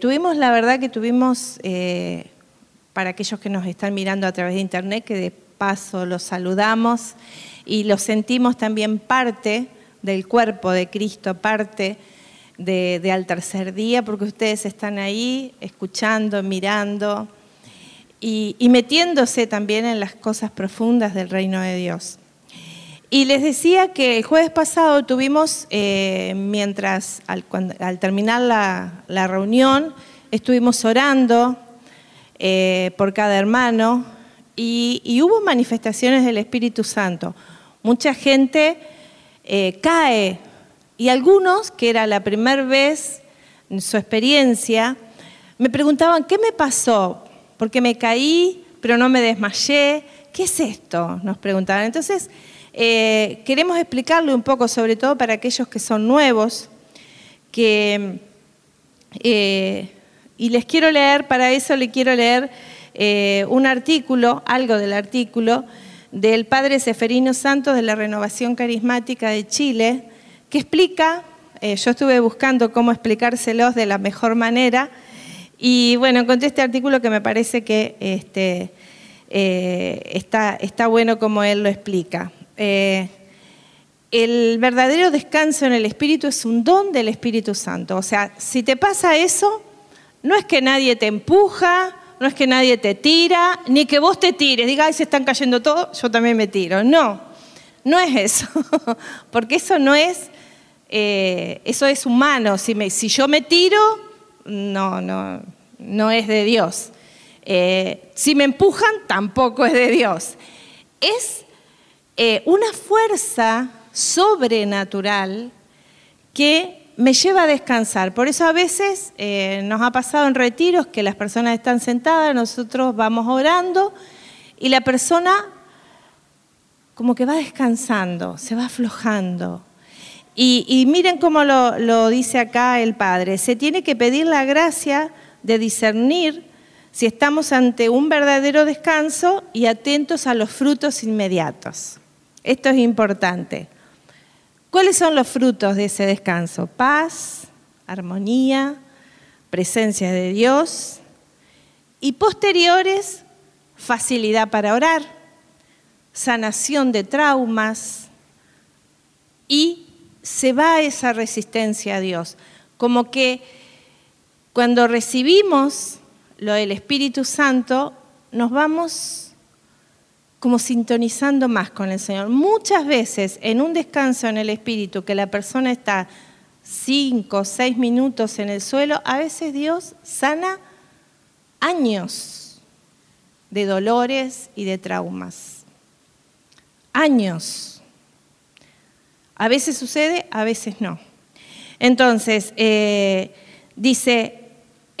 Tuvimos, la verdad que tuvimos, eh, para aquellos que nos están mirando a través de internet, que de paso los saludamos y los sentimos también parte del cuerpo de Cristo, parte de, al tercer día, porque ustedes están ahí escuchando, mirando y, metiéndose también en las cosas profundas del reino de Dios. Y les decía que el jueves pasado tuvimos, eh, mientras al, terminar la, reunión, estuvimos orando eh, por cada hermano y, hubo manifestaciones del Espíritu Santo. Mucha gente eh, cae y algunos, que era la primera vez en su experiencia, me preguntaban, ¿qué me pasó? Porque me caí, pero no me desmayé. ¿Qué es esto? Nos preguntaban. Entonces, eh, queremos explicarle un poco, sobre todo para aquellos que son nuevos, que, eh, y les quiero leer, para eso le quiero leer eh, un artículo, algo del artículo, del padre Seferino Santos de la Renovación Carismática de Chile, que explica, yo estuve buscando cómo explicárselos de la mejor manera, y bueno, encontré este artículo que me parece que este, está, bueno como él lo explica. Eh, el verdadero descanso en el Espíritu es un don del Espíritu Santo. O sea, si te pasa eso, no es que nadie te empuja, no es que nadie te tira, ni que vos te tires, diga, ay, se están cayendo todos, yo también me tiro. No, no es eso, porque eso no es eh, eso es humano. Si, yo me tiro, no, no, no es de Dios. Eh, si me empujan, tampoco es de Dios. Es eh, una fuerza sobrenatural que me lleva a descansar. Por eso a veces nos ha pasado en retiros que las personas están sentadas, nosotros vamos orando y la persona como que va descansando, se va aflojando, y, miren cómo lo, dice acá el Padre. Se tiene que pedir la gracia de discernir si estamos ante un verdadero descanso y atentos a los frutos inmediatos. Esto es importante. ¿Cuáles son los frutos de ese descanso? Paz, armonía, presencia de Dios y posteriores, facilidad para orar, sanación de traumas y se va esa resistencia a Dios. Como que cuando recibimos lo del Espíritu Santo, nos vamos como sintonizando más con el Señor. Muchas veces en un descanso en el Espíritu, que la persona está cinco, seis minutos en el suelo, a veces Dios sana años de dolores y de traumas. Años. A veces sucede, a veces no. Entonces, eh, dice,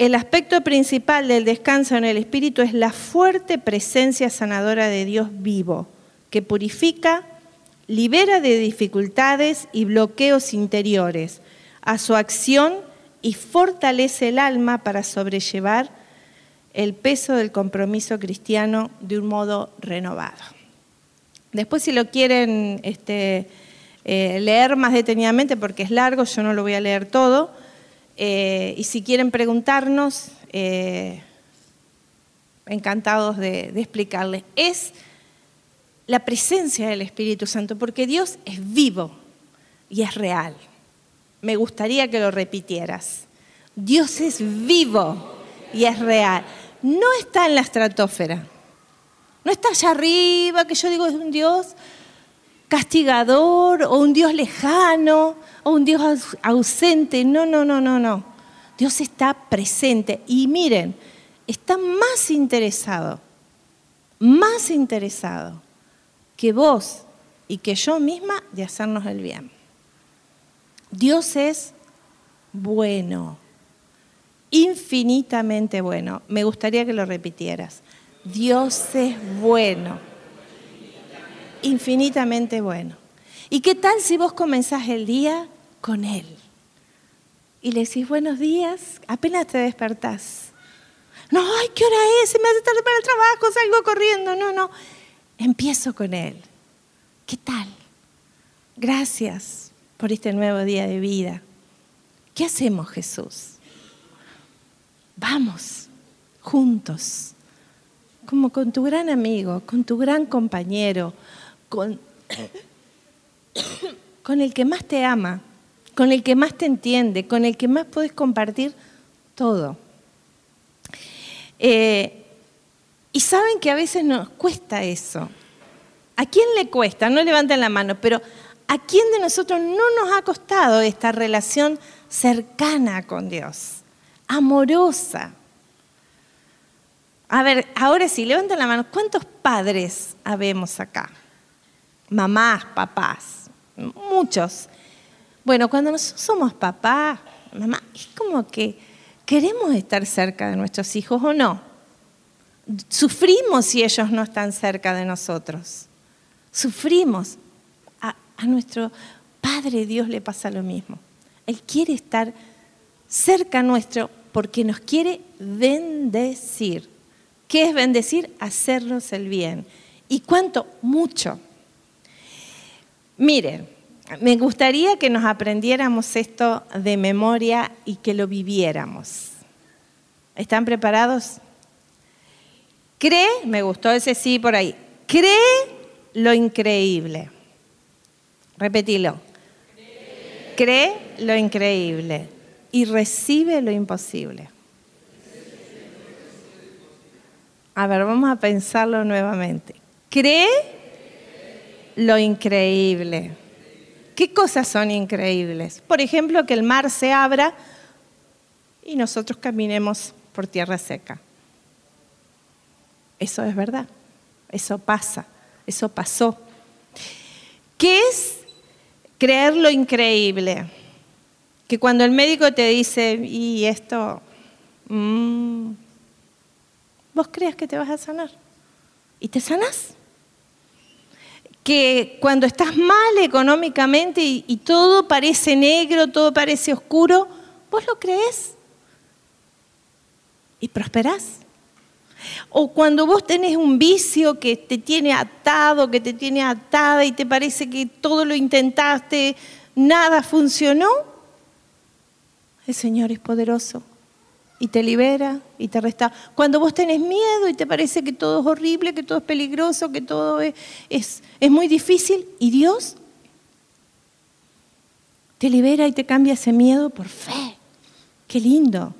el aspecto principal del descanso en el Espíritu es la fuerte presencia sanadora de Dios vivo, que purifica, libera de dificultades y bloqueos interiores a su acción y fortalece el alma para sobrellevar el peso del compromiso cristiano de un modo renovado. Después, si lo quieren este, eh, leer más detenidamente porque es largo, yo no lo voy a leer todo. Eh, y si quieren preguntarnos, eh, encantados de, de explicarles. Es la presencia del Espíritu Santo, porque Dios es vivo y es real. Me gustaría que lo repitieras. Dios es vivo y es real. No está en la estratosfera. No está allá arriba, que yo digo es un Dios castigador o un Dios lejano o un Dios ausente. No, no, no, no, no. Dios está presente y miren, está más interesado, más interesado que vos y que yo misma de hacernos el bien. Dios es bueno, infinitamente bueno. Me gustaría que lo repitieras. Dios es bueno infinitamente bueno. ¿Y qué tal si vos comenzás el día con Él? Y le decís buenos días, apenas te despertás. No, ay, ¿qué hora es? Se me hace tarde para el trabajo, salgo corriendo. No, no. Empiezo con Él. ¿Qué tal? Gracias por este nuevo día de vida. ¿Qué hacemos, Jesús? vamos, juntos, como con tu gran amigo, con tu gran compañero, con, con el que más te ama, con el que más te entiende, con el que más puedes compartir todo. Eh, y saben que a veces nos cuesta eso. ¿A quién le cuesta? No levanten la mano, pero ¿a quién de nosotros no nos ha costado esta relación cercana con Dios? Amorosa. A ver, ahora sí, levanten la mano. ¿Cuántos padres habemos acá? Mamás, papás, muchos. Bueno, cuando nosotros somos papá, mamá, es como que queremos estar cerca de nuestros hijos o no. Sufrimos si ellos no están cerca de nosotros. Sufrimos. A, nuestro Padre Dios le pasa lo mismo. Él quiere estar cerca nuestro porque nos quiere bendecir. ¿Qué es bendecir? Hacernos el bien. ¿Y cuánto? Mucho. Miren, me gustaría que nos aprendiéramos esto de memoria y que lo viviéramos. ¿Están preparados? Cree, me gustó ese sí por ahí, cree lo increíble. Repetilo. Cree lo increíble y recibe lo imposible. A ver, vamos a pensarlo nuevamente. Cree lo increíble. ¿Qué cosas son increíbles? Por ejemplo, que el mar se abra y nosotros caminemos por tierra seca. Eso es verdad, eso pasa, eso pasó. ¿Qué es creer lo increíble? Que cuando el médico te dice, y esto, mm, vos creas que te vas a sanar. Y te sanas que cuando estás mal económicamente y, todo parece negro, todo parece oscuro, vos lo crees y prosperás. O cuando vos tenés un vicio que te tiene atado, que te tiene atada y te parece que todo lo intentaste, nada funcionó, el Señor es poderoso y te libera y te resta. Cuando vos tenés miedo y te parece que todo es horrible, que todo es peligroso, que todo es, es, es muy difícil, y Dios te libera y te cambia ese miedo por fe. Qué lindo.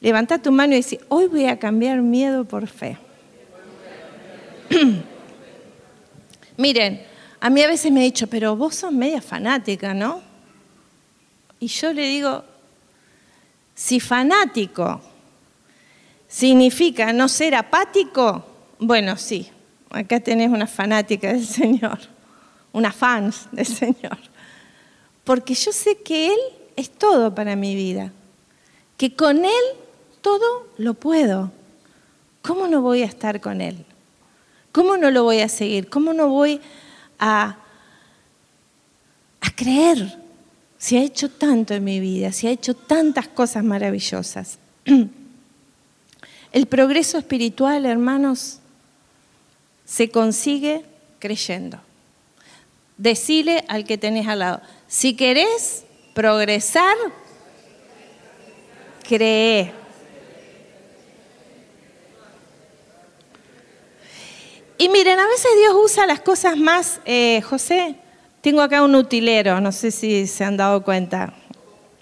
Levanta tu mano y dice, hoy voy a cambiar miedo por fe. Miren, a mí a veces me ha dicho, pero vos sos media fanática, ¿no? Y yo le digo, si fanático significa no ser apático, bueno, sí, acá tenés una fanática del Señor, una fans del Señor. Porque yo sé que Él es todo para mi vida, que con Él todo lo puedo. ¿Cómo no voy a estar con Él? ¿Cómo no lo voy a seguir? ¿Cómo no voy a, a creer si ha hecho tanto en mi vida, si ha hecho tantas cosas maravillosas. El progreso espiritual, hermanos, se consigue creyendo. Decile al que tenés al lado, si querés progresar, cree. Y miren, a veces Dios usa las cosas más, eh, José, tengo acá un utilero, no sé si se han dado cuenta.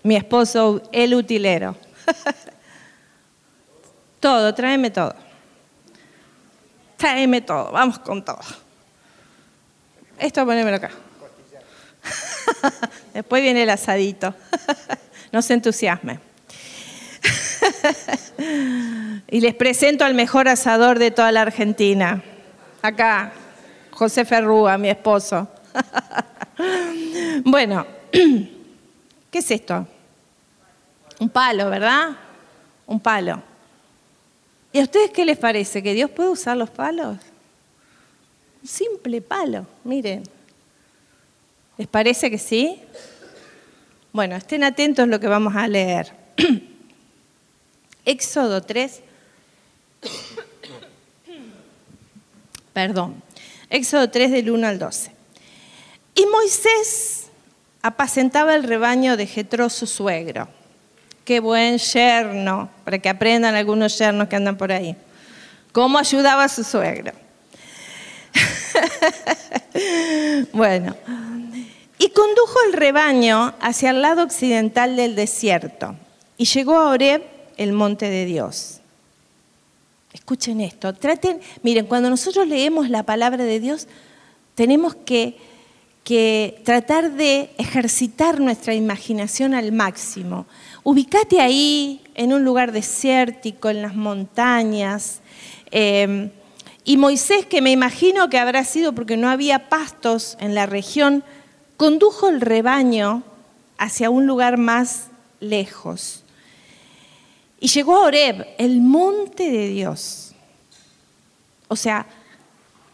Mi esposo, el utilero. todo, tráeme todo. Tráeme todo, vamos con todo. Esto ponémelo acá. Después viene el asadito. no se entusiasme. y les presento al mejor asador de toda la Argentina. Acá, José Ferrúa, mi esposo. bueno, ¿qué es esto? Un palo, ¿verdad? Un palo. ¿Y a ustedes qué les parece? ¿Que Dios puede usar los palos? Un simple palo, miren. ¿Les parece que sí? Bueno, estén atentos a lo que vamos a leer. Éxodo 3. Perdón. Éxodo 3 del 1 al 12. Y Moisés apacentaba el rebaño de Jetro su suegro. Qué buen yerno, para que aprendan algunos yernos que andan por ahí. ¿Cómo ayudaba a su suegro? bueno, y condujo el rebaño hacia el lado occidental del desierto y llegó a Oreb, el monte de Dios. Escuchen esto, traten, miren, cuando nosotros leemos la palabra de Dios, tenemos que, que tratar de ejercitar nuestra imaginación al máximo. Ubicate ahí, en un lugar desértico, en las montañas. Eh, y Moisés, que me imagino que habrá sido porque no había pastos en la región, condujo el rebaño hacia un lugar más lejos. Y llegó a Oreb, el monte de Dios. O sea,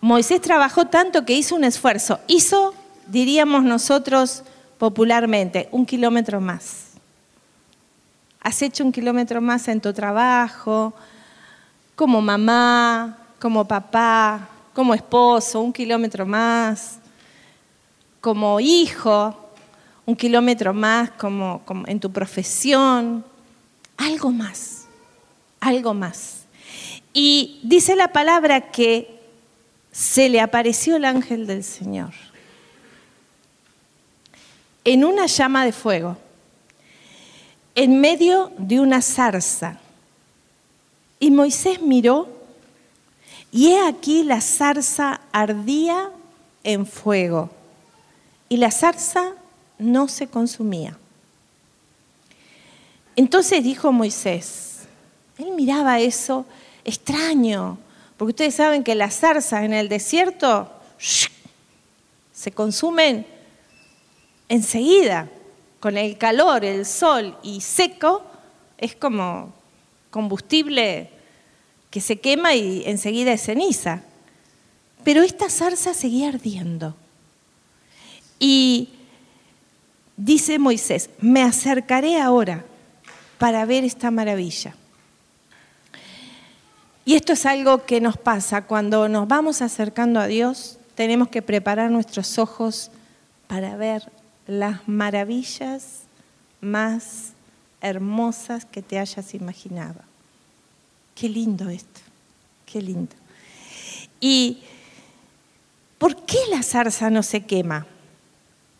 Moisés trabajó tanto que hizo un esfuerzo. Hizo, diríamos nosotros popularmente, un kilómetro más. Has hecho un kilómetro más en tu trabajo, como mamá, como papá, como esposo, un kilómetro más, como hijo, un kilómetro más como, en tu profesión, algo más, algo más. Y dice la palabra que se le apareció el ángel del Señor en una llama de fuego, en medio de una zarza. Y Moisés miró y he aquí la zarza ardía en fuego y la zarza no se consumía. Entonces dijo Moisés, él miraba eso extraño, porque ustedes saben que las zarzas en el desierto se consumen enseguida, con el calor, el sol y seco, es como combustible que se quema y enseguida es ceniza. Pero esta zarza seguía ardiendo. Y dice Moisés, me acercaré ahora para ver esta maravilla. Y esto es algo que nos pasa cuando nos vamos acercando a Dios, tenemos que preparar nuestros ojos para ver las maravillas más hermosas que te hayas imaginado. Qué lindo esto, qué lindo. ¿Y por qué la zarza no se quema?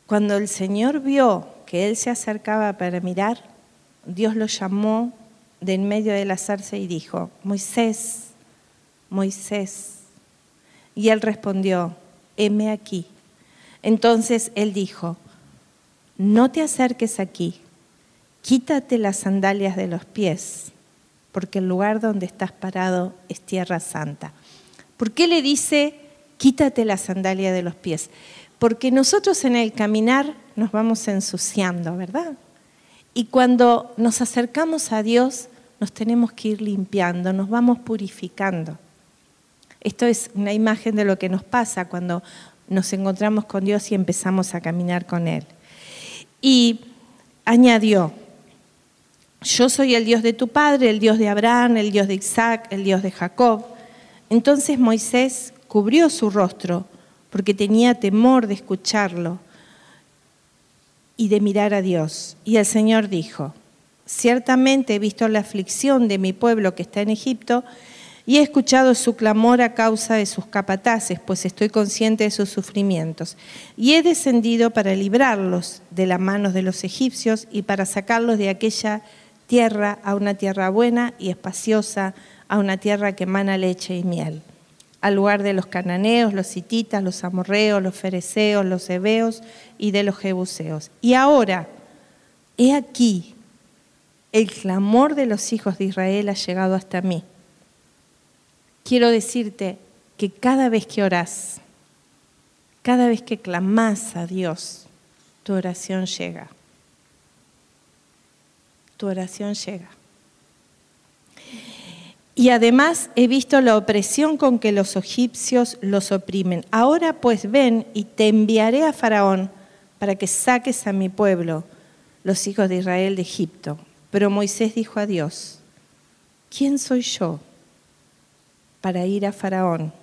Cuando el Señor vio que él se acercaba para mirar, Dios lo llamó de en medio de la zarza y dijo, Moisés, Moisés. Y él respondió, heme aquí. Entonces él dijo, no te acerques aquí, quítate las sandalias de los pies porque el lugar donde estás parado es tierra santa. ¿Por qué le dice, quítate la sandalia de los pies? Porque nosotros en el caminar nos vamos ensuciando, ¿verdad? Y cuando nos acercamos a Dios, nos tenemos que ir limpiando, nos vamos purificando. Esto es una imagen de lo que nos pasa cuando nos encontramos con Dios y empezamos a caminar con Él. Y añadió, yo soy el Dios de tu padre, el Dios de Abraham, el Dios de Isaac, el Dios de Jacob. Entonces Moisés cubrió su rostro porque tenía temor de escucharlo y de mirar a Dios. Y el Señor dijo, ciertamente he visto la aflicción de mi pueblo que está en Egipto y he escuchado su clamor a causa de sus capataces, pues estoy consciente de sus sufrimientos. Y he descendido para librarlos de las manos de los egipcios y para sacarlos de aquella tierra a una tierra buena y espaciosa, a una tierra que emana leche y miel, al lugar de los cananeos, los hititas, los amorreos, los fereceos, los hebeos y de los jebuseos. Y ahora, he aquí, el clamor de los hijos de Israel ha llegado hasta mí. Quiero decirte que cada vez que orás, cada vez que clamás a Dios, tu oración llega tu oración llega. Y además he visto la opresión con que los egipcios los oprimen. Ahora pues ven y te enviaré a Faraón para que saques a mi pueblo, los hijos de Israel de Egipto. Pero Moisés dijo a Dios, ¿quién soy yo para ir a Faraón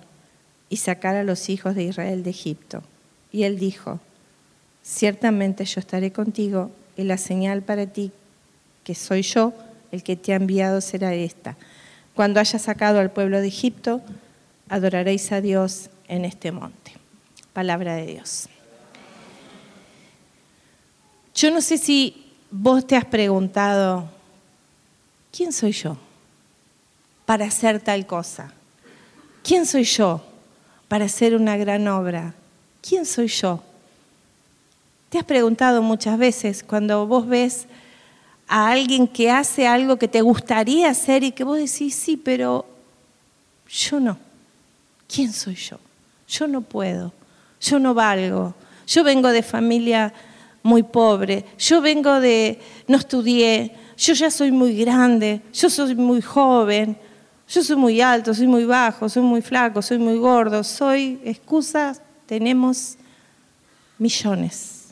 y sacar a los hijos de Israel de Egipto? Y él dijo, ciertamente yo estaré contigo y la señal para ti que soy yo, el que te ha enviado será esta. Cuando haya sacado al pueblo de Egipto, adoraréis a Dios en este monte. Palabra de Dios. Yo no sé si vos te has preguntado, ¿quién soy yo para hacer tal cosa? ¿Quién soy yo para hacer una gran obra? ¿Quién soy yo? ¿Te has preguntado muchas veces cuando vos ves a alguien que hace algo que te gustaría hacer y que vos decís, sí, pero yo no? ¿Quién soy yo? Yo no puedo, yo no valgo, yo vengo de familia muy pobre, yo vengo de, no estudié, yo ya soy muy grande, yo soy muy joven, yo soy muy alto, soy muy bajo, soy muy flaco, soy muy gordo, soy, excusas, tenemos millones.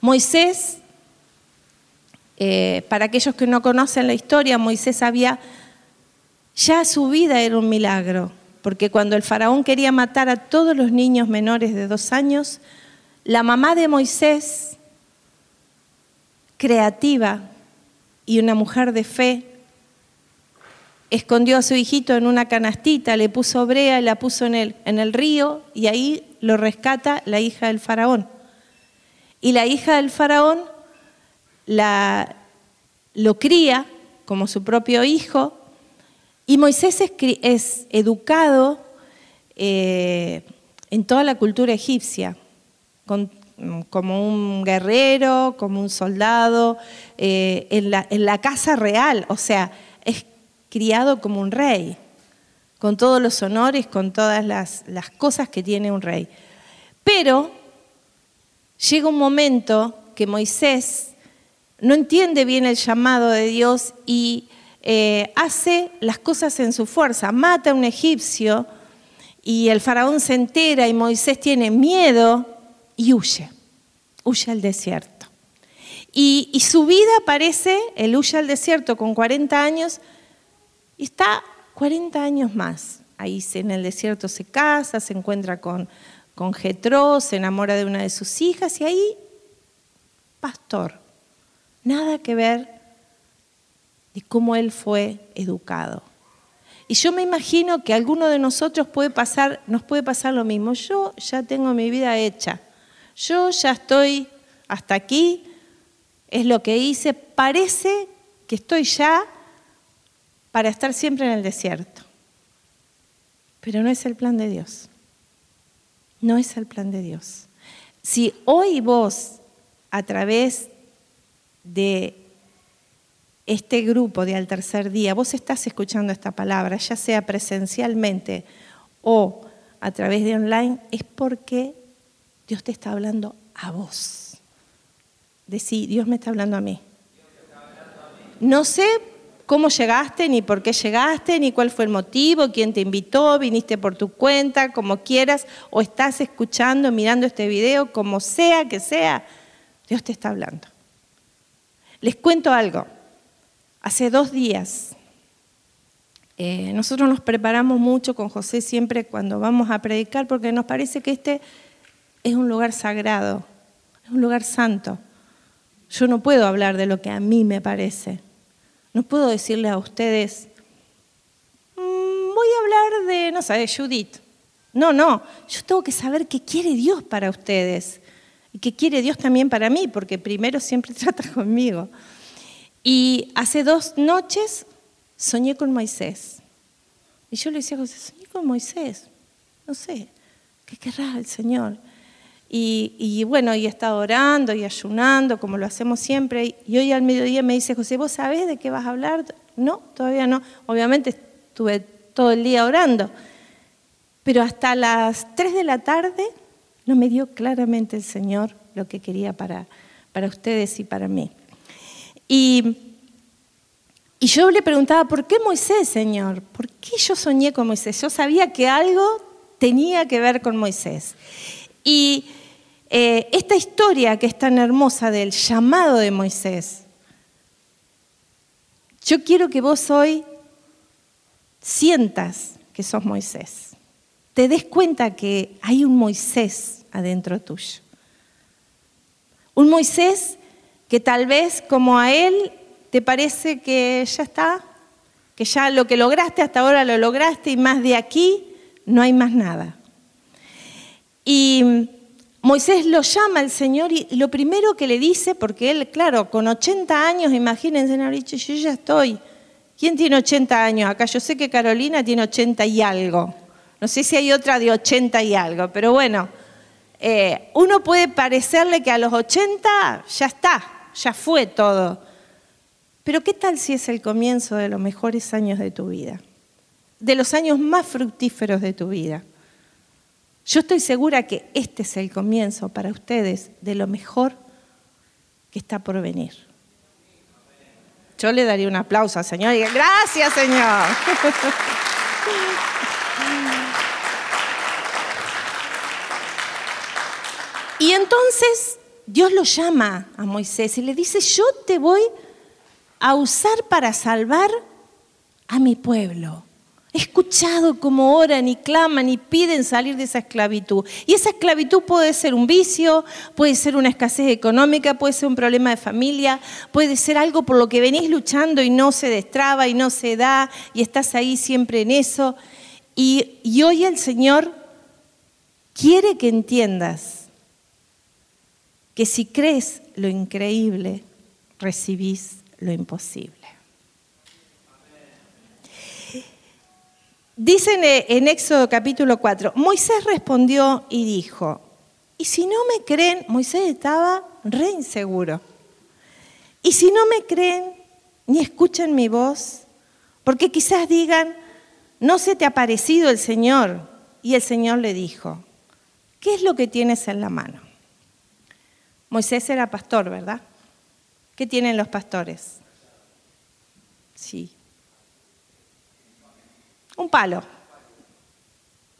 Moisés, eh, para aquellos que no conocen la historia, Moisés había, ya su vida era un milagro, porque cuando el faraón quería matar a todos los niños menores de dos años, la mamá de Moisés, creativa y una mujer de fe, escondió a su hijito en una canastita, le puso brea y la puso en el, en el río y ahí lo rescata la hija del faraón. Y la hija del faraón la, lo cría como su propio hijo y Moisés es, educado eh, en toda la cultura egipcia como un guerrero, como un soldado, eh, en, la, casa real, o sea, criado como un rey, con todos los honores, con todas las, cosas que tiene un rey. Pero llega un momento que Moisés no entiende bien el llamado de Dios y eh, hace las cosas en su fuerza, mata a un egipcio y el faraón se entera y Moisés tiene miedo y huye, huye al desierto. Y, su vida parece, él huye al desierto con 40 años y está 40 años más. Ahí en el desierto se casa, se encuentra con, con se enamora de una de sus hijas y ahí, pastor. Nada que ver de cómo él fue educado. Y yo me imagino que alguno de nosotros puede pasar, nos puede pasar lo mismo. Yo ya tengo mi vida hecha yo ya estoy hasta aquí, es lo que hice, parece que estoy ya para estar siempre en el desierto. Pero no es el plan de Dios. No es el plan de Dios. Si hoy vos, a través de este grupo de al tercer día, vos estás escuchando esta palabra, ya sea presencialmente o a través de online, es porque Dios te está hablando a vos. Decí, Dios me está hablando a mí. No sé cómo llegaste, ni por qué llegaste, ni cuál fue el motivo, quién te invitó, viniste por tu cuenta, como quieras, o estás escuchando, mirando este video, como sea que sea, Dios te está hablando. Les cuento algo. Hace dos días, eh, nosotros nos preparamos mucho con José siempre cuando vamos a predicar, porque nos parece que este es un lugar sagrado, es un lugar santo. Yo no puedo hablar de lo que a mí me parece. No puedo decirle a ustedes, mm, voy a hablar de, no sé, de Judith. No, no, yo tengo que saber qué quiere Dios para ustedes y qué quiere Dios también para mí, porque primero siempre trata conmigo. Y hace dos noches soñé con Moisés. Y yo le decía a José, soñé con Moisés. No sé, ¿qué querrá el Señor? Y, bueno, y he estado orando y ayunando, como lo hacemos siempre. Y hoy al mediodía me dice, José, ¿vos sabés de qué vas a hablar? No, todavía no. Obviamente estuve todo el día orando. Pero hasta las 3 de la tarde no me dio claramente el Señor lo que quería para, para ustedes y para mí. Y, y yo le preguntaba, ¿por qué Moisés, Señor? ¿Por qué yo soñé con Moisés? Yo sabía que algo tenía que ver con Moisés. Y eh, esta historia que es tan hermosa del llamado de Moisés, yo quiero que vos hoy sientas que sos Moisés, te des cuenta que hay un Moisés adentro tuyo. Un Moisés que tal vez como a Él te parece que ya está, que ya lo que lograste hasta ahora lo lograste y más de aquí no hay más nada. Y Moisés lo llama al Señor y lo primero que le dice, porque él, claro, con 80 años, imagínense, no, yo ya estoy. ¿Quién tiene 80 años acá? Yo sé que Carolina tiene 80 y algo. No sé si hay otra de 80 y algo, pero bueno, eh, uno puede parecerle que a los 80 ya está, ya fue todo. Pero ¿qué tal si es el comienzo de los mejores años de tu vida? De los años más fructíferos de tu vida. Yo estoy segura que este es el comienzo para ustedes de lo mejor que está por venir. Yo le daría un aplauso al Señor y gracias Señor. Y entonces Dios lo llama a Moisés y le dice, yo te voy a usar para salvar a mi pueblo. He escuchado cómo oran y claman y piden salir de esa esclavitud. Y esa esclavitud puede ser un vicio, puede ser una escasez económica, puede ser un problema de familia, puede ser algo por lo que venís luchando y no se destraba y no se da y estás ahí siempre en eso. Y, y hoy el Señor quiere que entiendas que si crees lo increíble, recibís lo imposible. Dicen en Éxodo capítulo 4, Moisés respondió y dijo, y si no me creen, Moisés estaba re inseguro, y si no me creen ni escuchan mi voz, porque quizás digan, no se te ha parecido el Señor. Y el Señor le dijo, ¿qué es lo que tienes en la mano? Moisés era pastor, ¿verdad? ¿Qué tienen los pastores? Sí. Un palo,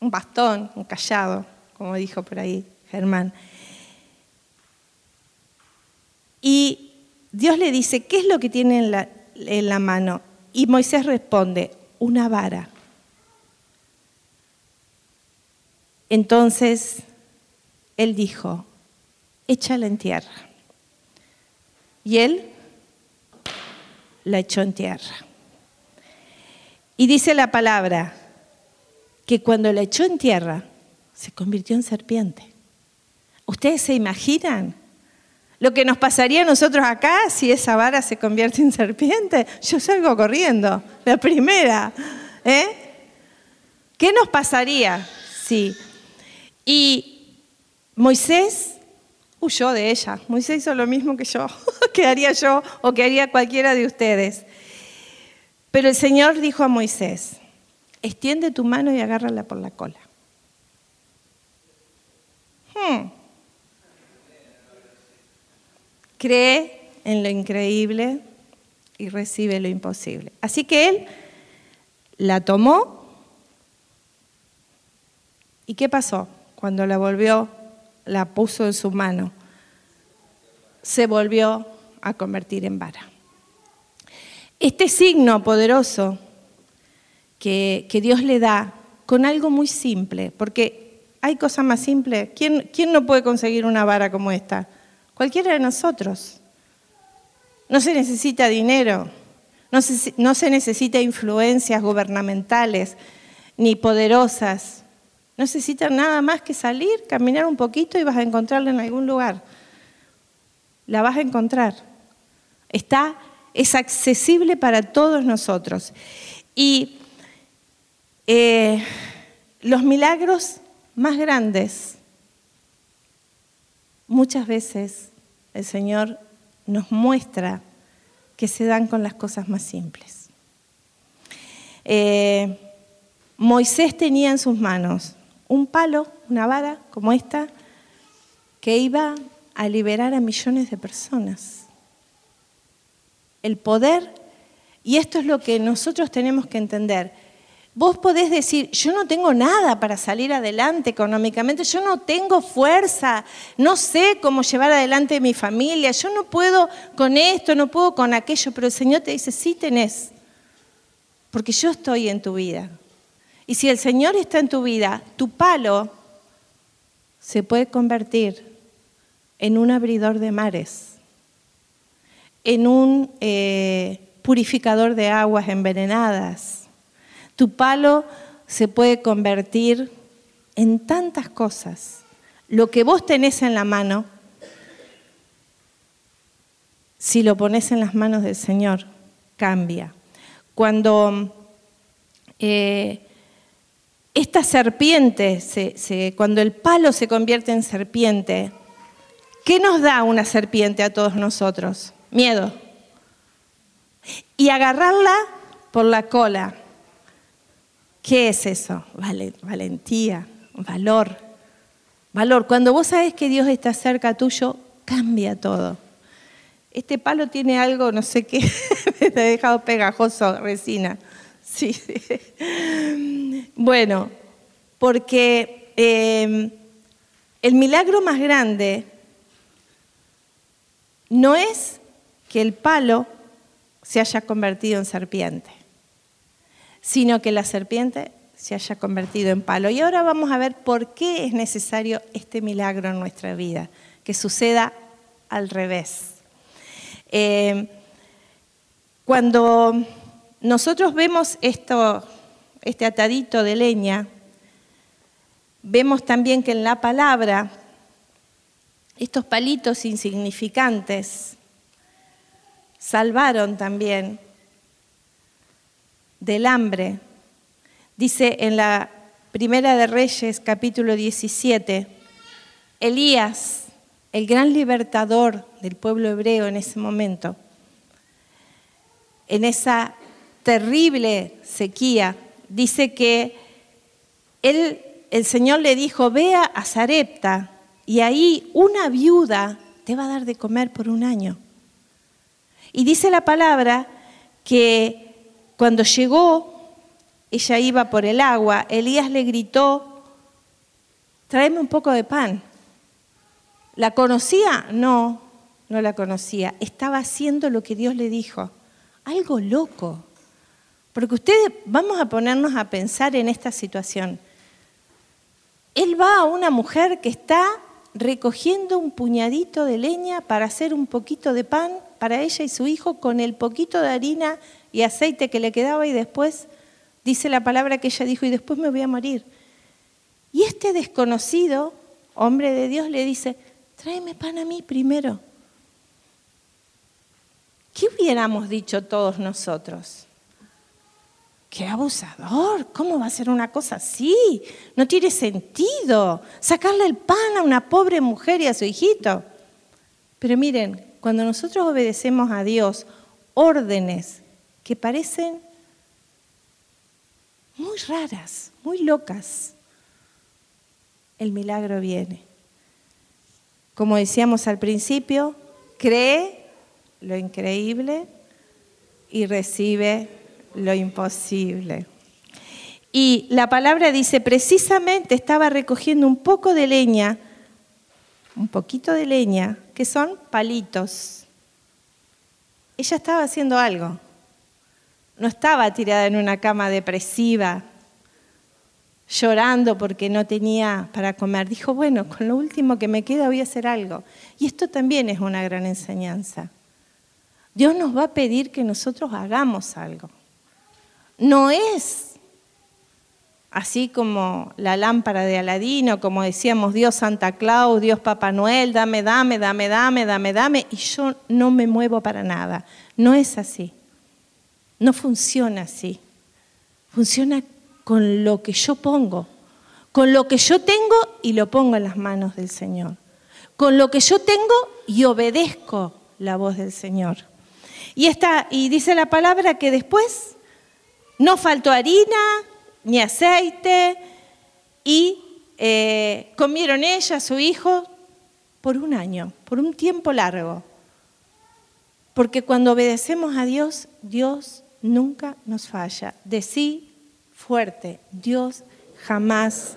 un bastón, un callado, como dijo por ahí Germán. Y Dios le dice, ¿qué es lo que tiene en la, en la mano? Y Moisés responde, una vara. Entonces él dijo, échala en tierra. Y él la echó en tierra. Y dice la palabra que cuando la echó en tierra, se convirtió en serpiente. ¿Ustedes se imaginan lo que nos pasaría a nosotros acá si esa vara se convierte en serpiente? Yo salgo corriendo, la primera. ¿eh? ¿Qué nos pasaría? Sí. Y Moisés huyó de ella. Moisés hizo lo mismo que yo, que haría yo o que haría cualquiera de ustedes. Pero el Señor dijo a Moisés, extiende tu mano y agárrala por la cola. Hmm. Cree en lo increíble y recibe lo imposible. Así que él la tomó. ¿Y qué pasó cuando la volvió la puso en su mano, se volvió a convertir en vara. Este signo poderoso que, Dios le da con algo muy simple, porque hay cosas más simples. ¿Quién, ¿Quién no puede conseguir una vara como esta? Cualquiera de nosotros. No se necesita dinero, no se, no se necesita influencias gubernamentales ni poderosas no necesitas nada más que salir, caminar un poquito y vas a encontrarla en algún lugar. La vas a encontrar. Está, es accesible para todos nosotros. Y eh, los milagros más grandes, muchas veces el Señor nos muestra que se dan con las cosas más simples. Eh, Moisés tenía en sus manos un palo, una vara como esta, que iba a liberar a millones de personas. El poder, y esto es lo que nosotros tenemos que entender, vos podés decir, yo no tengo nada para salir adelante económicamente, yo no tengo fuerza, no sé cómo llevar adelante mi familia, yo no puedo con esto, no puedo con aquello, pero el Señor te dice, sí tenés, porque yo estoy en tu vida. Y si el Señor está en tu vida, tu palo se puede convertir en un abridor de mares. En un eh, purificador de aguas envenenadas. Tu palo se puede convertir en tantas cosas. Lo que vos tenés en la mano, si lo pones en las manos del Señor, cambia. Cuando eh, esta serpiente, cuando el palo se convierte en serpiente, ¿qué nos da una serpiente a todos nosotros? Miedo. Y agarrarla por la cola. ¿Qué es eso? valentía, valor. Valor. Cuando vos sabes que Dios está cerca tuyo, cambia todo. Este palo tiene algo, no sé qué, me ha dejado pegajoso, resina. Sí. Bueno, porque eh, el milagro más grande no es que el palo se haya convertido en serpiente, sino que la serpiente se haya convertido en palo. Y ahora vamos a ver por qué es necesario este milagro en nuestra vida, que suceda al revés. Eh, cuando nosotros vemos esto, este atadito de leña, vemos también que en la palabra estos palitos insignificantes salvaron también del hambre. Dice en la Primera de Reyes, capítulo 17, Elías, el gran libertador del pueblo hebreo en ese momento, en esa terrible sequía, dice que él, el Señor le dijo, vea a Zarepta y ahí una viuda te va a dar de comer por un año. Y dice la palabra que cuando llegó, ella iba por el agua, Elías le gritó, tráeme un poco de pan. ¿La conocía? No, no la conocía. Estaba haciendo lo que Dios le dijo. Algo loco. Porque ustedes, vamos a ponernos a pensar en esta situación. Él va a una mujer que está recogiendo un puñadito de leña para hacer un poquito de pan para ella y su hijo con el poquito de harina y aceite que le quedaba y después dice la palabra que ella dijo y después me voy a morir. Y este desconocido, hombre de Dios, le dice, tráeme pan a mí primero. ¿Qué hubiéramos dicho todos nosotros? qué abusador, ¿cómo va a ser una cosa así? No tiene sentido sacarle el pan a una pobre mujer y a su hijito. Pero miren, cuando nosotros obedecemos a Dios órdenes que parecen muy raras, muy locas, el milagro viene. Como decíamos al principio, cree lo increíble y recibe lo imposible. Y la palabra dice, precisamente estaba recogiendo un poco de leña, un poquito de leña, que son palitos. Ella estaba haciendo algo. No estaba tirada en una cama depresiva, llorando porque no tenía para comer. Dijo, bueno, con lo último que me queda voy a hacer algo. Y esto también es una gran enseñanza. Dios nos va a pedir que nosotros hagamos algo no es así como la lámpara de Aladino, como decíamos, Dios Santa Claus, Dios Papá Noel, dame, dame, dame, dame, dame, dame, y yo no me muevo para nada. No es así. No funciona así. Funciona con lo que yo pongo, con lo que yo tengo y lo pongo en las manos del Señor. Con lo que yo tengo y obedezco la voz del Señor. Y, está, y dice la palabra que después no faltó harina ni aceite y eh, comieron ella, su hijo, por un año, por un tiempo largo. Porque cuando obedecemos a Dios, Dios nunca nos falla. Decí fuerte, Dios jamás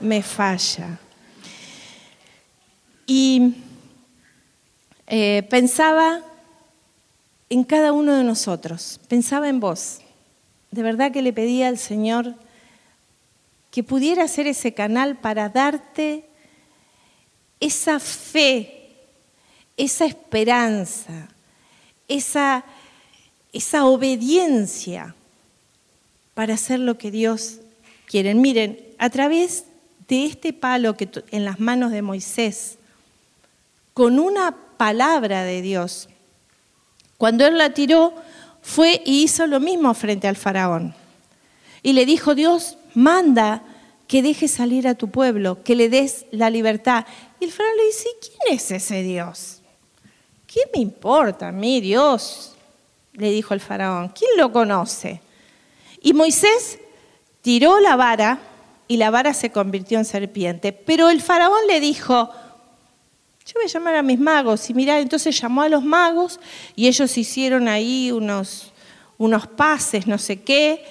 me falla. Y eh, pensaba en cada uno de nosotros, pensaba en vos de verdad que le pedía al Señor que pudiera ser ese canal para darte esa fe, esa esperanza, esa, esa obediencia para hacer lo que Dios quiere. Miren, a través de este palo que en las manos de Moisés, con una palabra de Dios, cuando él la tiró, fue y hizo lo mismo frente al faraón. Y le dijo, Dios, manda que dejes salir a tu pueblo, que le des la libertad. Y el faraón le dice, ¿quién es ese Dios? ¿Qué me importa a mí, Dios? Le dijo el faraón, ¿quién lo conoce? Y Moisés tiró la vara y la vara se convirtió en serpiente. Pero el faraón le dijo, yo voy a llamar a mis magos. Y mira, entonces llamó a los magos y ellos hicieron ahí unos, unos pases, no sé qué.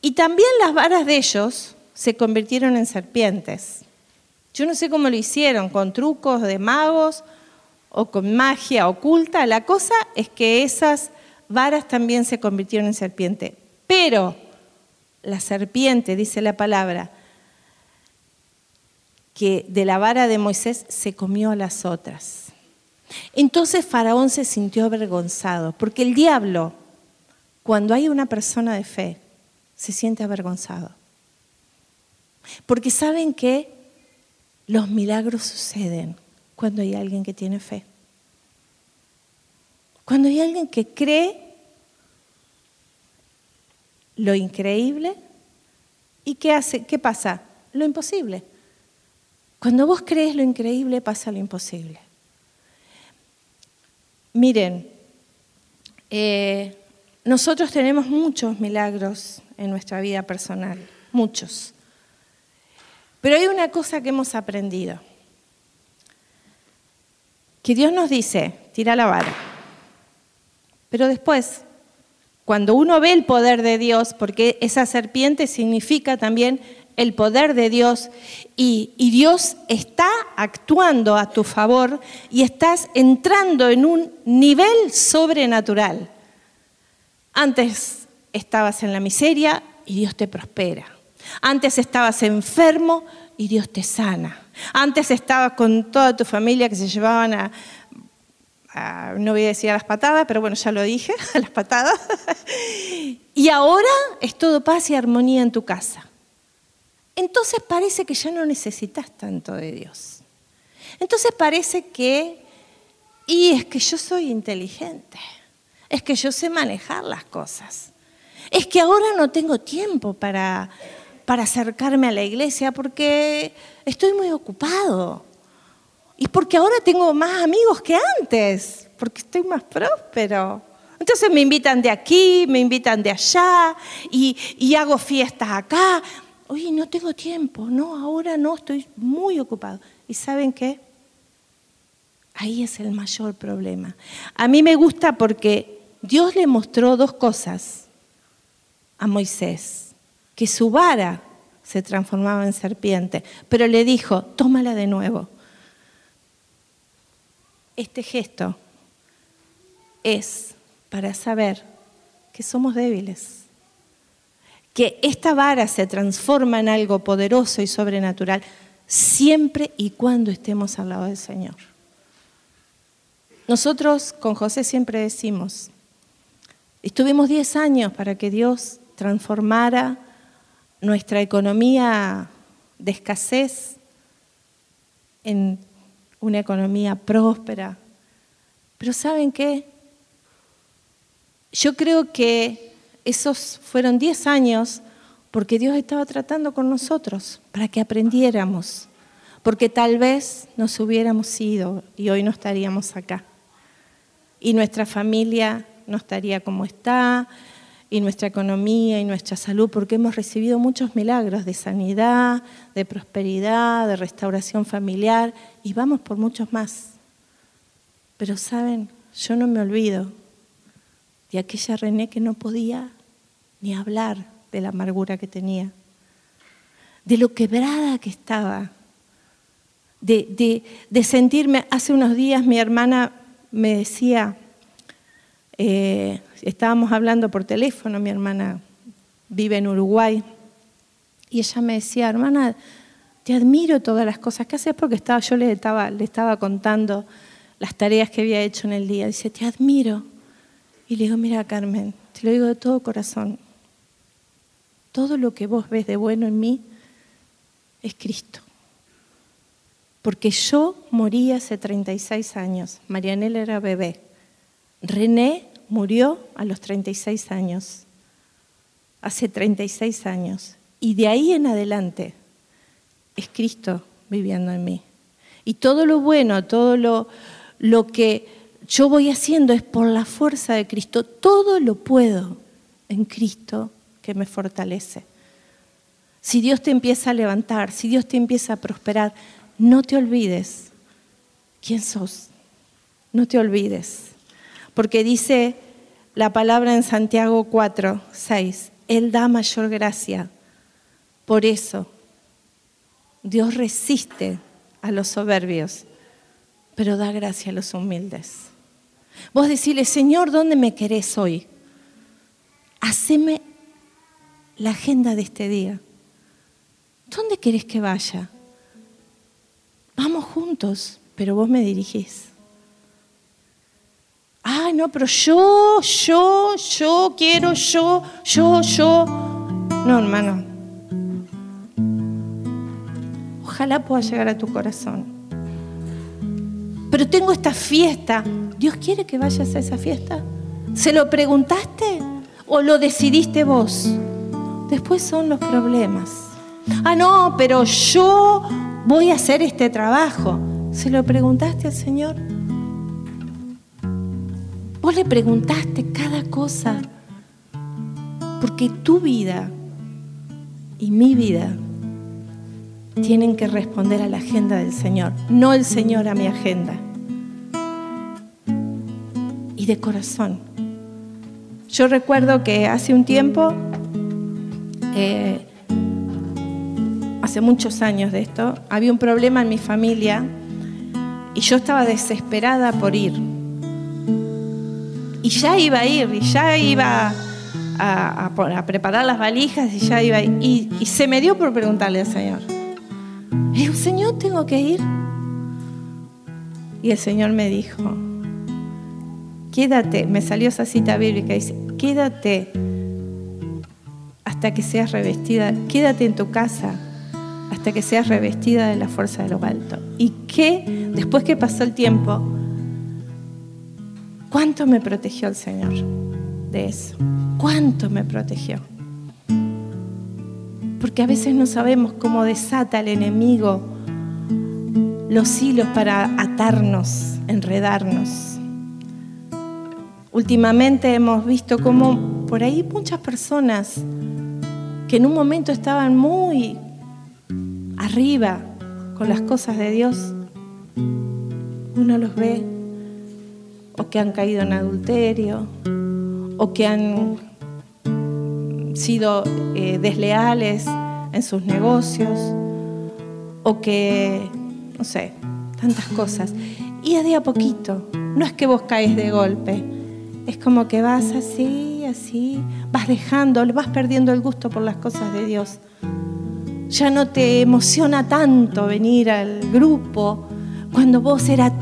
Y también las varas de ellos se convirtieron en serpientes. Yo no sé cómo lo hicieron, con trucos de magos o con magia oculta. La cosa es que esas varas también se convirtieron en serpiente. Pero la serpiente, dice la palabra, que de la vara de Moisés se comió a las otras. Entonces Faraón se sintió avergonzado, porque el diablo, cuando hay una persona de fe, se siente avergonzado. Porque saben que los milagros suceden cuando hay alguien que tiene fe. Cuando hay alguien que cree lo increíble y qué hace, ¿qué pasa? Lo imposible. Cuando vos crees lo increíble pasa lo imposible. Miren, eh, nosotros tenemos muchos milagros en nuestra vida personal, muchos. Pero hay una cosa que hemos aprendido, que Dios nos dice, tira la vara. Pero después, cuando uno ve el poder de Dios, porque esa serpiente significa también el poder de Dios y, Dios está actuando a tu favor y estás entrando en un nivel sobrenatural. Antes estabas en la miseria y Dios te prospera. Antes estabas enfermo y Dios te sana. Antes estabas con toda tu familia que se llevaban a, no voy a decir a las patadas, pero bueno, ya lo dije, a las patadas. y ahora es todo paz y armonía en tu casa. Entonces parece que ya no necesitas tanto de Dios. Entonces parece que, y es que yo soy inteligente, es que yo sé manejar las cosas, es que ahora no tengo tiempo para, para acercarme a la iglesia porque estoy muy ocupado. Y porque ahora tengo más amigos que antes, porque estoy más próspero. Entonces me invitan de aquí, me invitan de allá y, y hago fiestas acá. Oye, no tengo tiempo, no, ahora no, estoy muy ocupado. ¿Y saben qué? Ahí es el mayor problema. A mí me gusta porque Dios le mostró dos cosas a Moisés, que su vara se transformaba en serpiente, pero le dijo, tómala de nuevo. Este gesto es para saber que somos débiles, que esta vara se transforma en algo poderoso y sobrenatural siempre y cuando estemos al lado del Señor. Nosotros con José siempre decimos, estuvimos 10 años para que Dios transformara nuestra economía de escasez en una economía próspera. Pero ¿saben qué? Yo creo que esos fueron 10 años porque Dios estaba tratando con nosotros, para que aprendiéramos, porque tal vez nos hubiéramos ido y hoy no estaríamos acá. Y nuestra familia no estaría como está, y nuestra economía y nuestra salud, porque hemos recibido muchos milagros de sanidad, de prosperidad, de restauración familiar, y vamos por muchos más. Pero saben, yo no me olvido de aquella René que no podía ni hablar de la amargura que tenía, de lo quebrada que estaba, de, de sentirme, hace unos días mi hermana me decía, eh, estábamos hablando por teléfono, mi hermana vive en Uruguay, y ella me decía, hermana, te admiro todas las cosas que haces porque estaba, yo le estaba, le estaba contando las tareas que había hecho en el día. Dice, te admiro, Y le digo, mira Carmen, te lo digo de todo corazón, todo lo que vos ves de bueno en mí es Cristo. Porque yo morí hace 36 años, Marianela era bebé, René murió a los 36 años, hace 36 años, y de ahí en adelante es Cristo viviendo en mí. Y todo lo bueno, todo lo, lo que yo voy haciendo es por la fuerza de Cristo. Todo lo puedo en Cristo que me fortalece. Si Dios te empieza a levantar, si Dios te empieza a prosperar, no te olvides quién sos. No te olvides. Porque dice la palabra en Santiago 4, 6, Él da mayor gracia. Por eso, Dios resiste a los soberbios, pero da gracia a los humildes. Vos decirle, Señor, ¿dónde me querés hoy? Haceme la agenda de este día. ¿Dónde querés que vaya? Vamos juntos, pero vos me dirigís. Ah, no, pero yo, yo, yo quiero, yo, yo, yo. No, hermano. Ojalá pueda llegar a tu corazón. Tengo esta fiesta. ¿Dios quiere que vayas a esa fiesta? ¿Se lo preguntaste o lo decidiste vos? Después son los problemas. Ah, no, pero yo voy a hacer este trabajo. ¿Se lo preguntaste al Señor? Vos le preguntaste cada cosa. Porque tu vida y mi vida tienen que responder a la agenda del Señor, no el Señor a mi agenda. Y de corazón. Yo recuerdo que hace un tiempo eh, hace muchos años de esto, había un problema en mi familia y yo estaba desesperada por ir. Y ya iba a ir, y ya iba a, preparar las valijas, y ya iba a ir. Y, se me dio por preguntarle al Señor. Y digo, Señor, tengo que ir. Y el Señor me dijo, quédate, me salió esa cita bíblica, dice, quédate hasta que seas revestida, quédate en tu casa hasta que seas revestida de la fuerza de lo alto. Y que después que pasó el tiempo, ¿cuánto me protegió el Señor de eso? ¿Cuánto me protegió? Porque a veces no sabemos cómo desata el enemigo los hilos para atarnos, enredarnos. Últimamente hemos visto cómo por ahí muchas personas que en un momento estaban muy arriba con las cosas de Dios, uno los ve o que han caído en adulterio o que han sido eh, desleales en sus negocios o que, no sé, tantas cosas. Y es de a poquito, no es que vos caes de golpe, es como que vas así, así, vas dejando, vas perdiendo el gusto por las cosas de Dios ya no te emociona tanto venir al grupo cuando vos era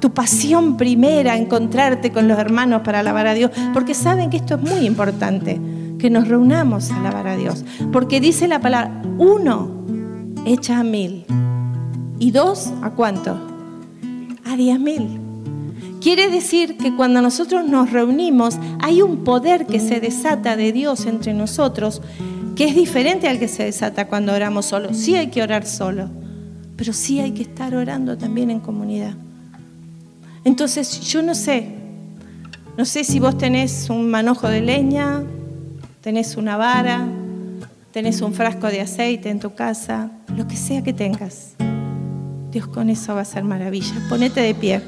tu pasión primera encontrarte con los hermanos para alabar a Dios, porque saben que esto es muy importante, que nos reunamos a alabar a Dios, porque dice la palabra, uno echa a mil y dos a cuánto? A diez mil. Quiere decir que cuando nosotros nos reunimos hay un poder que se desata de Dios entre nosotros que es diferente al que se desata cuando oramos solo. Sí hay que orar solo, pero sí hay que estar orando también en comunidad. Entonces, yo no sé, no sé si vos tenés un manojo de leña, tenés una vara, tenés un frasco de aceite en tu casa, lo que sea que tengas. Dios con eso va a hacer maravillas. Ponete de pie.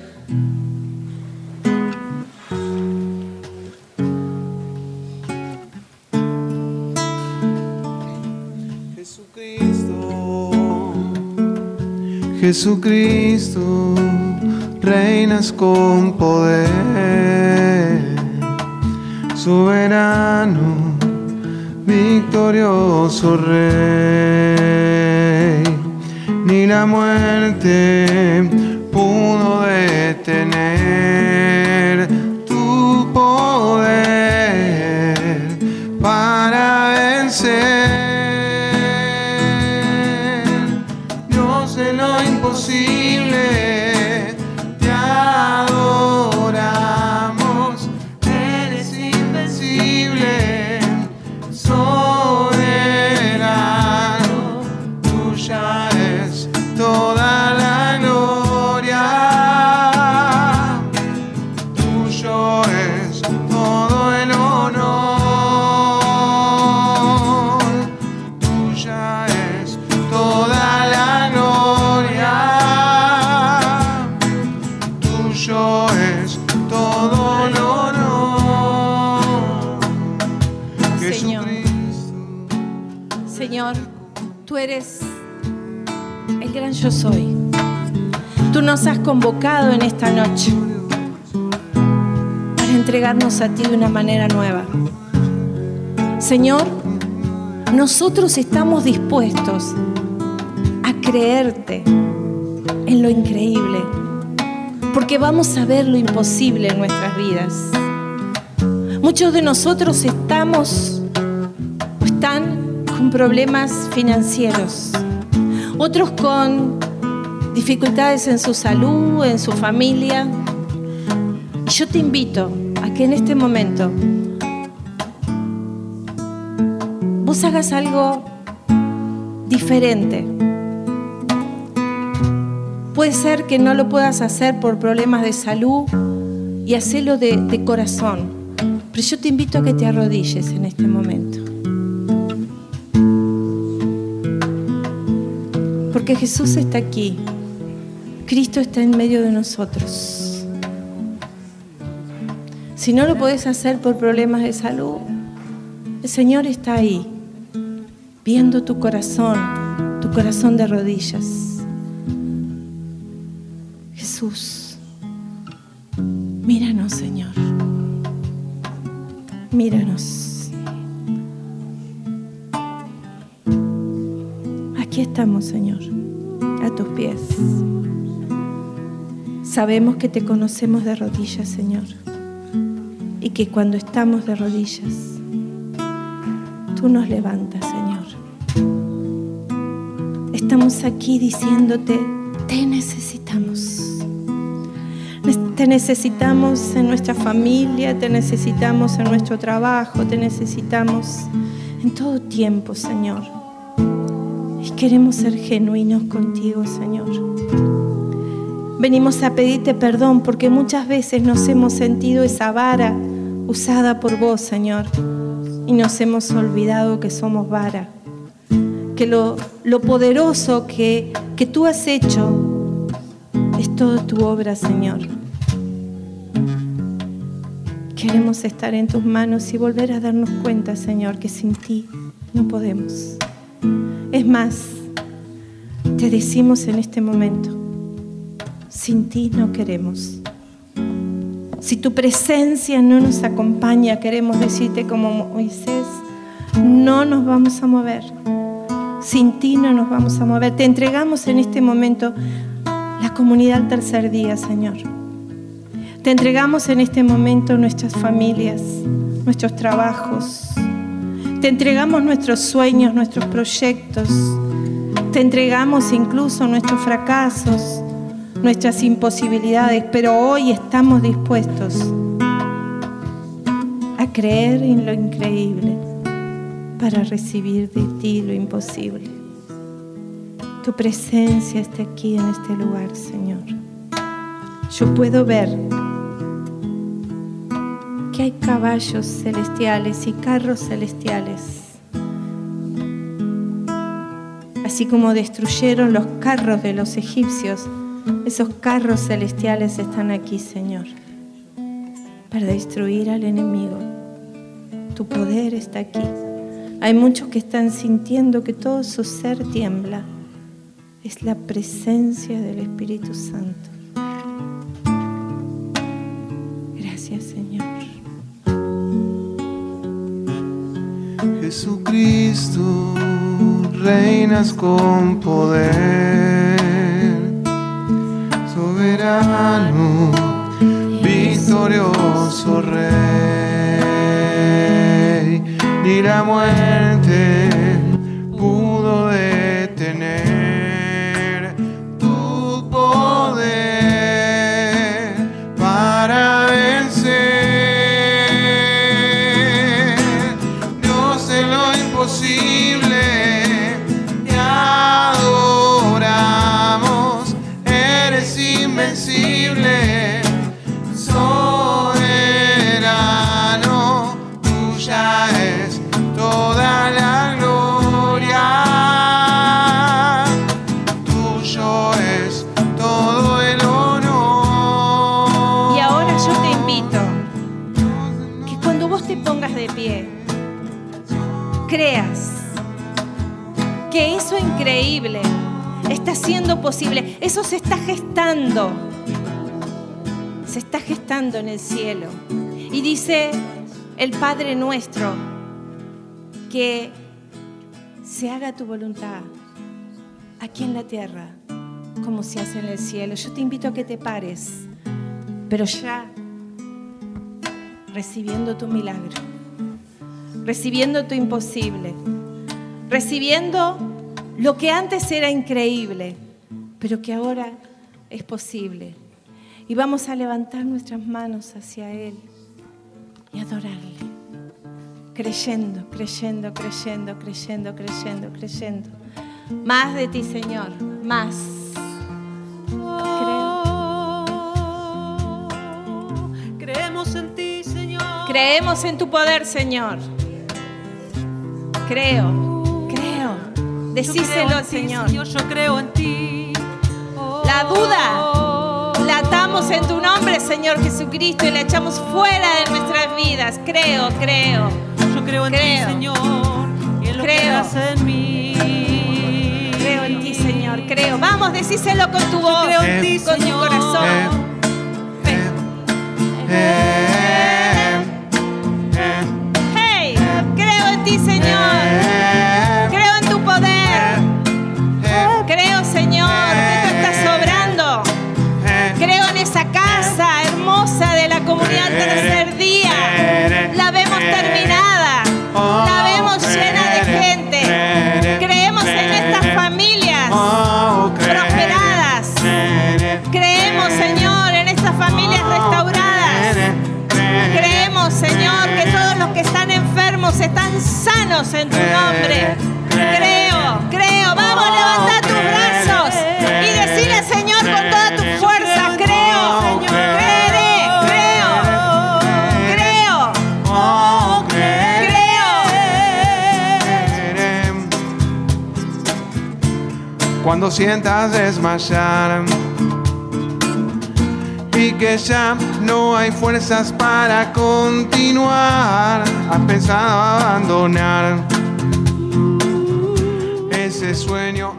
Jesucristo, reinas con poder, soberano, victorioso Rey. Ni la muerte pudo detener Tú nos has convocado en esta noche para entregarnos a ti de una manera nueva. Señor, nosotros estamos dispuestos a creerte en lo increíble, porque vamos a ver lo imposible en nuestras vidas. Muchos de nosotros estamos o están con problemas financieros, otros con dificultades en su salud, en su familia. Y yo te invito a que en este momento vos hagas algo diferente. Puede ser que no lo puedas hacer por problemas de salud y hacerlo de, de corazón. Pero yo te invito a que te arrodilles en este momento. Porque Jesús está aquí. Cristo está en medio de nosotros. Si no lo podés hacer por problemas de salud, el Señor está ahí, viendo tu corazón, tu corazón de rodillas. Jesús, míranos, Señor. Míranos. Aquí estamos, Señor, a tus pies. Sabemos que te conocemos de rodillas, Señor, y que cuando estamos de rodillas, tú nos levantas, Señor. Estamos aquí diciéndote, te necesitamos. Te necesitamos en nuestra familia, te necesitamos en nuestro trabajo, te necesitamos en todo tiempo, Señor. Y queremos ser genuinos contigo, Señor. Venimos a pedirte perdón porque muchas veces nos hemos sentido esa vara usada por vos, Señor, y nos hemos olvidado que somos vara, que lo, poderoso que, que tú has hecho es toda tu obra, Señor. Queremos estar en tus manos y volver a darnos cuenta, Señor, que sin ti no podemos. Es más, te decimos en este momento, sin ti no queremos. Si tu presencia no nos acompaña, queremos decirte como Moisés, no nos vamos a mover. Sin ti no nos vamos a mover. Te entregamos en este momento la comunidad al tercer día, Señor. Te entregamos en este momento nuestras familias, nuestros trabajos. Te entregamos nuestros sueños, nuestros proyectos. Te entregamos incluso nuestros fracasos, nuestras imposibilidades, pero hoy estamos dispuestos a creer en lo increíble para recibir de ti lo imposible. Tu presencia está aquí en este lugar, Señor. Yo puedo ver que hay caballos celestiales y carros celestiales. Así como destruyeron los carros de los egipcios, esos carros celestiales están aquí, Señor, para destruir al enemigo. Tu poder está aquí. Hay muchos que están sintiendo que todo su ser tiembla. Es la presencia del Espíritu Santo. Gracias, Señor. Jesucristo, reinas con poder, soberano, victorioso Rey, ni la muerte increíble está siendo posible, eso se está gestando, se está gestando en el cielo. Y dice el Padre nuestro, que se haga tu voluntad aquí en la tierra como se hace en el cielo. Yo te invito a que te pares, pero ya recibiendo tu milagro, recibiendo tu imposible, recibiendo lo que antes era increíble, pero que ahora es posible. Y vamos a levantar nuestras manos hacia Él y adorarle, creyendo, creyendo, creyendo, creyendo, creyendo, creyendo. Más de ti, Señor, más. Creemos en ti, Señor. Creemos en tu poder, Señor. Creo, creo. Decíselo al Señor. Yo creo en ti. Oh. La duda la atamos en tu nombre, Señor Jesucristo, y la echamos fuera de nuestras vidas. Creo, creo. Yo creo en Creo. ti, Señor. Y en lo que Creo. haces en mí. Creo en ti, Señor. Creo. Vamos, decíselo con tu voz, creo en ti, con tu corazón. Eh, eh, Hey, creo en ti, Señor. Están sanos en tu nombre. Creo, creo. Vamos, levanta tus brazos y decirle, Señor, con toda tu fuerza, creo, creeré, creo, creo, Oh. Cuando sientas desmayar y que ya no hay fuerzas para continuar, has pensado abandonar ese sueño,